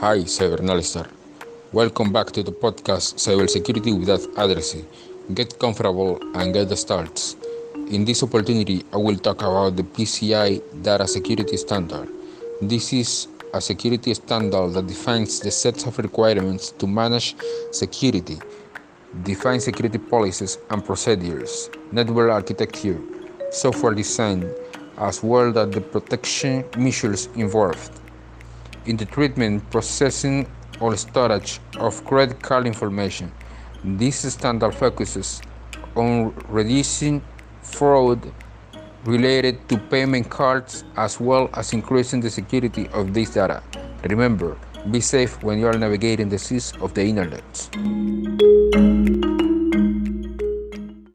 Hi, Cyberanalyster. Welcome back to the podcast Cybersecurity Without Addressing. Get comfortable and get the starts. In this opportunity, I will talk about the PCI Data Security Standard. This is a security standard that defines the sets of requirements to manage security, define security policies and procedures, network architecture, software design, as well as the protection measures involved in the treatment, processing, or storage of credit card information. This standard focuses on reducing fraud related to payment cards as well as increasing the security of this data. Remember, be safe when you are navigating the seas of the internet.